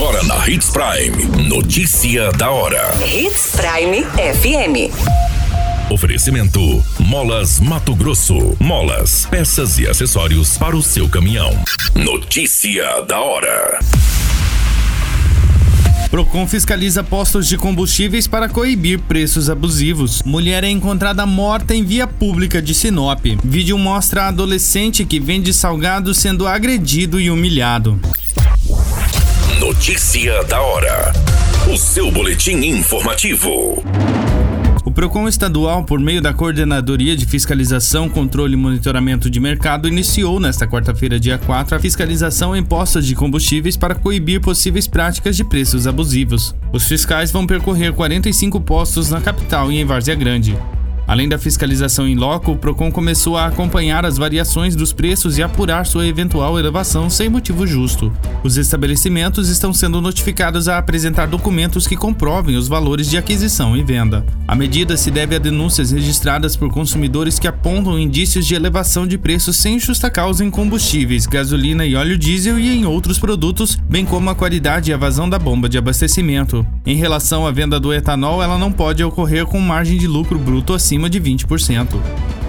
Agora na Hits Prime. Notícia da hora. Hits Prime FM. Oferecimento: Molas Mato Grosso. Molas, peças e acessórios para o seu caminhão. Notícia da hora. Procon fiscaliza postos de combustíveis para coibir preços abusivos. Mulher é encontrada morta em via pública de Sinop. Vídeo mostra adolescente que vende salgado sendo agredido e humilhado. Notícia da hora. O seu boletim informativo. O Procon estadual, por meio da Coordenadoria de Fiscalização, Controle e Monitoramento de Mercado, iniciou nesta quarta-feira, dia 4, a fiscalização em postos de combustíveis para coibir possíveis práticas de preços abusivos. Os fiscais vão percorrer 45 postos na capital e em Várzea Grande. Além da fiscalização em loco, o Procon começou a acompanhar as variações dos preços e apurar sua eventual elevação sem motivo justo. Os estabelecimentos estão sendo notificados a apresentar documentos que comprovem os valores de aquisição e venda. A medida se deve a denúncias registradas por consumidores que apontam indícios de elevação de preços sem justa causa em combustíveis, gasolina e óleo diesel e em outros produtos, bem como a qualidade e a vazão da bomba de abastecimento. Em relação à venda do etanol, ela não pode ocorrer com margem de lucro bruto acima acima de 20%.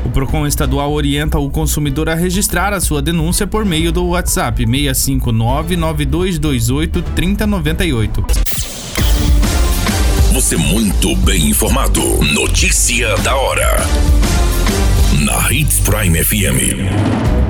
O Procon estadual orienta o consumidor a registrar a sua denúncia por meio do WhatsApp 65992283098. Você muito bem informado. Notícia da hora. Na Hits Prime FM.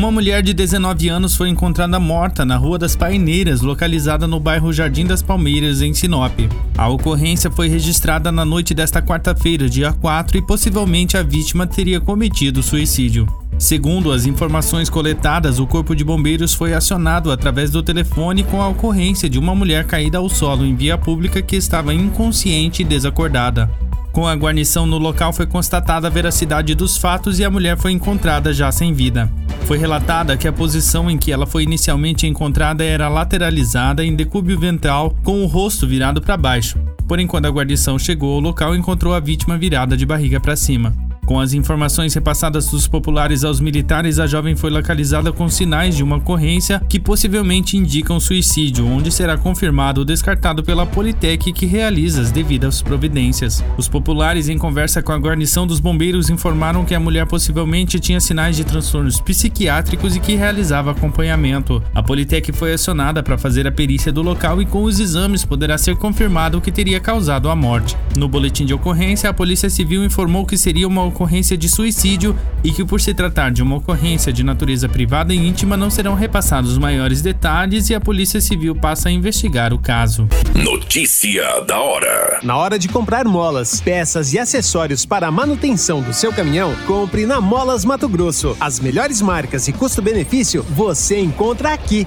Uma mulher de 19 anos foi encontrada morta na Rua das Paineiras, localizada no bairro Jardim das Palmeiras, em Sinop. A ocorrência foi registrada na noite desta quarta-feira, dia 4, e possivelmente a vítima teria cometido suicídio. Segundo as informações coletadas, o Corpo de Bombeiros foi acionado através do telefone com a ocorrência de uma mulher caída ao solo em via pública que estava inconsciente e desacordada. Com a guarnição no local foi constatada a veracidade dos fatos e a mulher foi encontrada já sem vida. Foi relatada que a posição em que ela foi inicialmente encontrada era lateralizada em decúbio ventral com o rosto virado para baixo. Porém, quando a guarnição chegou ao local, encontrou a vítima virada de barriga para cima. Com as informações repassadas dos populares aos militares, a jovem foi localizada com sinais de uma ocorrência que possivelmente indicam suicídio, onde será confirmado ou descartado pela Politec que realiza as devidas providências. Os populares, em conversa com a guarnição dos bombeiros, informaram que a mulher possivelmente tinha sinais de transtornos psiquiátricos e que realizava acompanhamento. A Politec foi acionada para fazer a perícia do local e com os exames poderá ser confirmado o que teria causado a morte. No boletim de ocorrência, a Polícia Civil informou que seria uma ocorrência de suicídio e que, por se tratar de uma ocorrência de natureza privada e íntima, não serão repassados maiores detalhes e a Polícia Civil passa a investigar o caso. Notícia da hora: Na hora de comprar molas, peças e acessórios para a manutenção do seu caminhão, compre na Molas Mato Grosso. As melhores marcas e custo-benefício você encontra aqui.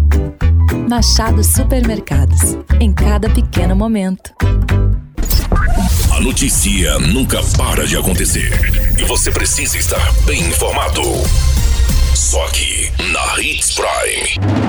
Machado Supermercados. Em cada pequeno momento. A notícia nunca para de acontecer. E você precisa estar bem informado. Só aqui, na Hits Prime.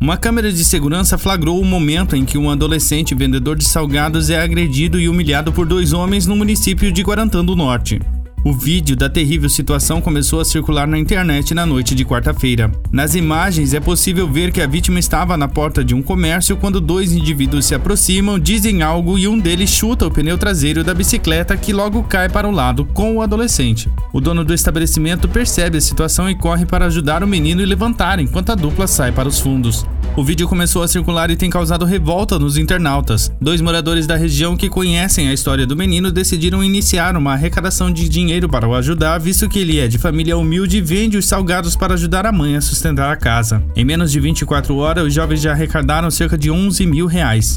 Uma câmera de segurança flagrou o momento em que um adolescente vendedor de salgados é agredido e humilhado por dois homens no município de Guarantã do Norte. O vídeo da terrível situação começou a circular na internet na noite de quarta-feira. Nas imagens é possível ver que a vítima estava na porta de um comércio quando dois indivíduos se aproximam, dizem algo e um deles chuta o pneu traseiro da bicicleta que logo cai para o lado com o adolescente. O dono do estabelecimento percebe a situação e corre para ajudar o menino e levantar enquanto a dupla sai para os fundos. O vídeo começou a circular e tem causado revolta nos internautas. Dois moradores da região que conhecem a história do menino decidiram iniciar uma arrecadação de dinheiro para o ajudar, visto que ele é de família humilde e vende os salgados para ajudar a mãe a sustentar a casa. Em menos de 24 horas, os jovens já arrecadaram cerca de 11 mil reais.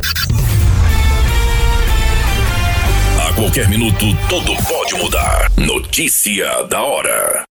A qualquer minuto, tudo pode mudar. Notícia da hora.